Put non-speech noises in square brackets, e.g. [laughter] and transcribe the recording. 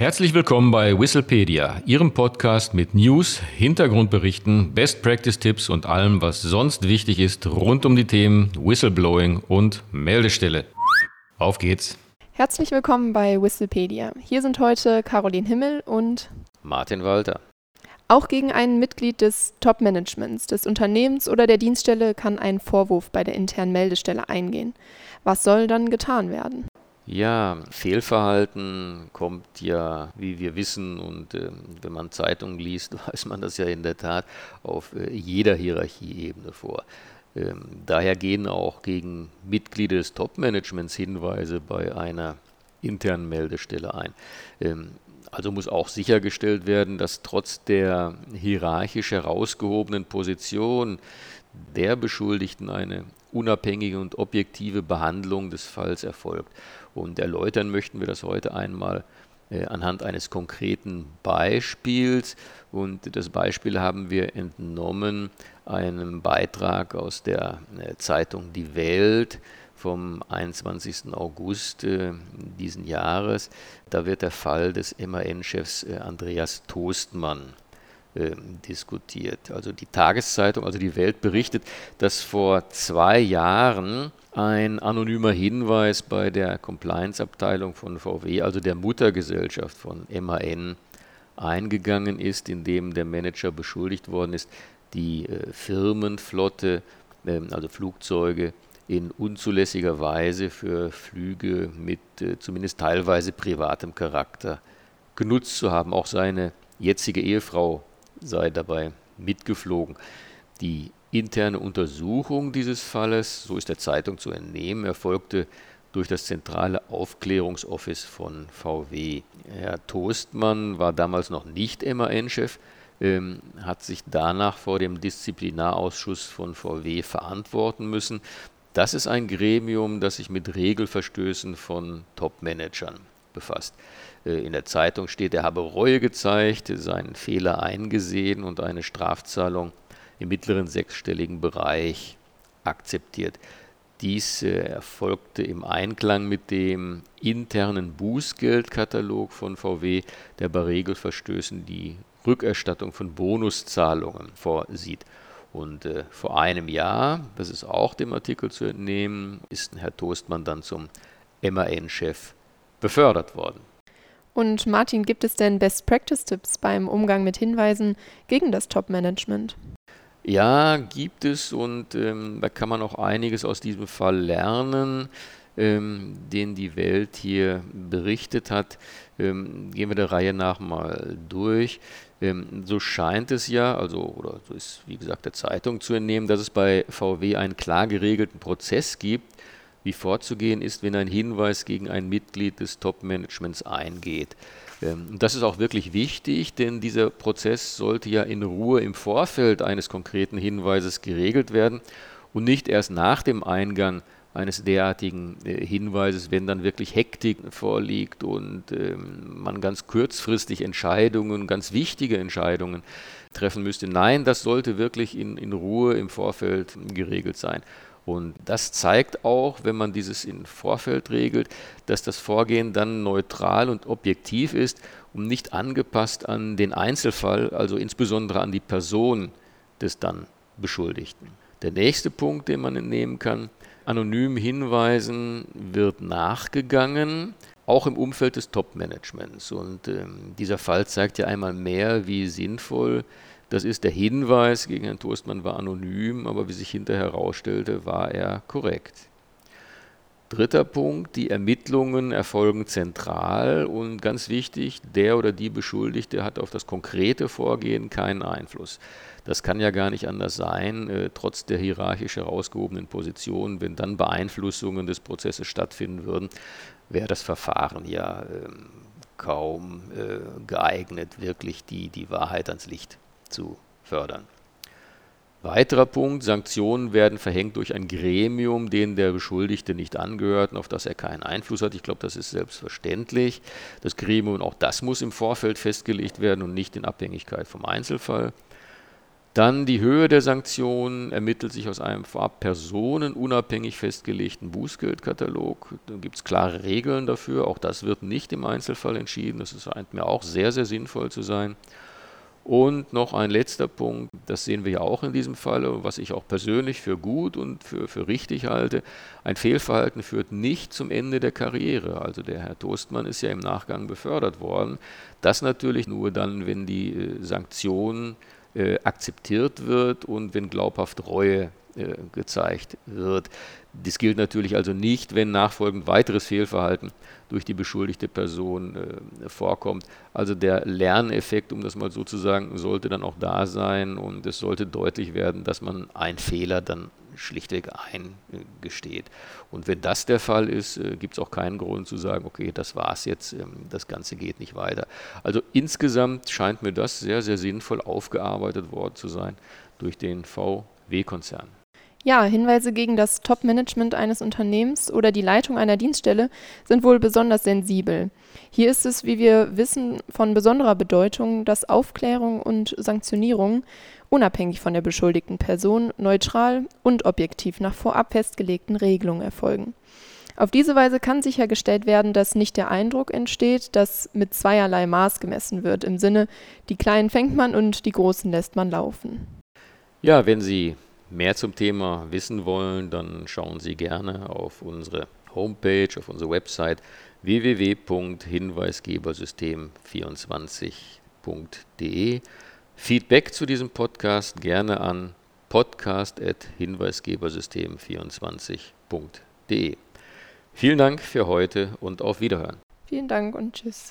Herzlich willkommen bei Whistlepedia, Ihrem Podcast mit News, Hintergrundberichten, Best Practice Tipps und allem, was sonst wichtig ist rund um die Themen Whistleblowing und Meldestelle. Auf geht's! Herzlich willkommen bei Whistlepedia. Hier sind heute Caroline Himmel und Martin Walter. Auch gegen ein Mitglied des Top-Managements des Unternehmens oder der Dienststelle kann ein Vorwurf bei der internen Meldestelle eingehen. Was soll dann getan werden? Ja, Fehlverhalten kommt ja, wie wir wissen, und äh, wenn man Zeitungen liest, [laughs] weiß man das ja in der Tat auf äh, jeder Hierarchieebene vor. Ähm, daher gehen auch gegen Mitglieder des Top-Managements Hinweise bei einer internen Meldestelle ein. Ähm, also muss auch sichergestellt werden, dass trotz der hierarchisch herausgehobenen Position der Beschuldigten eine unabhängige und objektive Behandlung des Falls erfolgt. Und erläutern möchten wir das heute einmal äh, anhand eines konkreten Beispiels. Und das Beispiel haben wir entnommen einem Beitrag aus der äh, Zeitung Die Welt vom 21. August äh, diesen Jahres. Da wird der Fall des MAN-Chefs äh, Andreas Toastmann ähm, diskutiert. Also die Tageszeitung, also die Welt berichtet, dass vor zwei Jahren ein anonymer Hinweis bei der Compliance-Abteilung von VW, also der Muttergesellschaft von MAN, eingegangen ist, in dem der Manager beschuldigt worden ist, die äh, Firmenflotte, äh, also Flugzeuge, in unzulässiger Weise für Flüge mit äh, zumindest teilweise privatem Charakter genutzt zu haben. Auch seine jetzige Ehefrau sei dabei mitgeflogen. Die interne Untersuchung dieses Falles, so ist der Zeitung zu entnehmen, erfolgte durch das zentrale Aufklärungsoffice von VW. Herr Toastmann war damals noch nicht MAN-Chef, ähm, hat sich danach vor dem Disziplinarausschuss von VW verantworten müssen. Das ist ein Gremium, das sich mit Regelverstößen von Top-Managern befasst. Äh, in der Zeitung steht, er habe Reue gezeigt, seinen Fehler eingesehen und eine Strafzahlung im mittleren sechsstelligen Bereich akzeptiert. Dies äh, erfolgte im Einklang mit dem internen Bußgeldkatalog von VW, der bei Regelverstößen die Rückerstattung von Bonuszahlungen vorsieht. Und äh, vor einem Jahr, das ist auch dem Artikel zu entnehmen, ist Herr Toastmann dann zum MAN-Chef befördert worden. Und Martin, gibt es denn Best Practice Tipps beim Umgang mit Hinweisen gegen das Top-Management? Ja, gibt es und ähm, da kann man auch einiges aus diesem Fall lernen, ähm, den die Welt hier berichtet hat. Ähm, gehen wir der Reihe nach mal durch. Ähm, so scheint es ja, also oder so ist wie gesagt der Zeitung zu entnehmen, dass es bei VW einen klar geregelten Prozess gibt, wie vorzugehen ist, wenn ein Hinweis gegen ein Mitglied des Top-Managements eingeht. Ähm, das ist auch wirklich wichtig, denn dieser Prozess sollte ja in Ruhe im Vorfeld eines konkreten Hinweises geregelt werden und nicht erst nach dem Eingang eines derartigen äh, Hinweises, wenn dann wirklich Hektik vorliegt und ähm, man ganz kurzfristig Entscheidungen, ganz wichtige Entscheidungen treffen müsste. Nein, das sollte wirklich in, in Ruhe im Vorfeld geregelt sein. Und das zeigt auch, wenn man dieses im Vorfeld regelt, dass das Vorgehen dann neutral und objektiv ist und nicht angepasst an den Einzelfall, also insbesondere an die Person des dann Beschuldigten. Der nächste Punkt, den man entnehmen kann, anonymen Hinweisen wird nachgegangen, auch im Umfeld des Top-Managements. Und ähm, dieser Fall zeigt ja einmal mehr, wie sinnvoll das ist der Hinweis gegen Herrn Toastmann war anonym, aber wie sich hinterher herausstellte, war er korrekt. Dritter Punkt, die Ermittlungen erfolgen zentral und ganz wichtig, der oder die Beschuldigte hat auf das konkrete Vorgehen keinen Einfluss. Das kann ja gar nicht anders sein, äh, trotz der hierarchisch herausgehobenen Position. Wenn dann Beeinflussungen des Prozesses stattfinden würden, wäre das Verfahren ja äh, kaum äh, geeignet, wirklich die, die Wahrheit ans Licht zu fördern. Weiterer Punkt, Sanktionen werden verhängt durch ein Gremium, dem der Beschuldigte nicht angehört und auf das er keinen Einfluss hat. Ich glaube, das ist selbstverständlich. Das Gremium, auch das muss im Vorfeld festgelegt werden und nicht in Abhängigkeit vom Einzelfall. Dann die Höhe der Sanktionen ermittelt sich aus einem vorab personenunabhängig festgelegten Bußgeldkatalog. Da gibt es klare Regeln dafür. Auch das wird nicht im Einzelfall entschieden. Das scheint mir auch sehr, sehr sinnvoll zu sein. Und noch ein letzter Punkt, das sehen wir ja auch in diesem Fall, was ich auch persönlich für gut und für, für richtig halte. Ein Fehlverhalten führt nicht zum Ende der Karriere. Also der Herr Toastmann ist ja im Nachgang befördert worden. Das natürlich nur dann, wenn die äh, Sanktionen äh, akzeptiert wird und wenn glaubhaft Reue äh, gezeigt wird. Dies gilt natürlich also nicht, wenn nachfolgend weiteres Fehlverhalten durch die beschuldigte Person äh, vorkommt. Also der Lerneffekt, um das mal so zu sagen, sollte dann auch da sein und es sollte deutlich werden, dass man einen Fehler dann schlichtweg eingesteht. Und wenn das der Fall ist, äh, gibt es auch keinen Grund zu sagen, okay, das war's jetzt, ähm, das Ganze geht nicht weiter. Also insgesamt scheint mir das sehr, sehr sinnvoll aufgearbeitet worden zu sein durch den VW-Konzern. Ja, Hinweise gegen das Top-Management eines Unternehmens oder die Leitung einer Dienststelle sind wohl besonders sensibel. Hier ist es, wie wir wissen, von besonderer Bedeutung, dass Aufklärung und Sanktionierung unabhängig von der beschuldigten Person neutral und objektiv nach vorab festgelegten Regelungen erfolgen. Auf diese Weise kann sichergestellt werden, dass nicht der Eindruck entsteht, dass mit zweierlei Maß gemessen wird, im Sinne, die Kleinen fängt man und die Großen lässt man laufen. Ja, wenn Sie mehr zum Thema wissen wollen, dann schauen Sie gerne auf unsere Homepage, auf unsere Website www.hinweisgebersystem24.de. Feedback zu diesem Podcast gerne an podcast.hinweisgebersystem24.de. Vielen Dank für heute und auf Wiederhören. Vielen Dank und tschüss.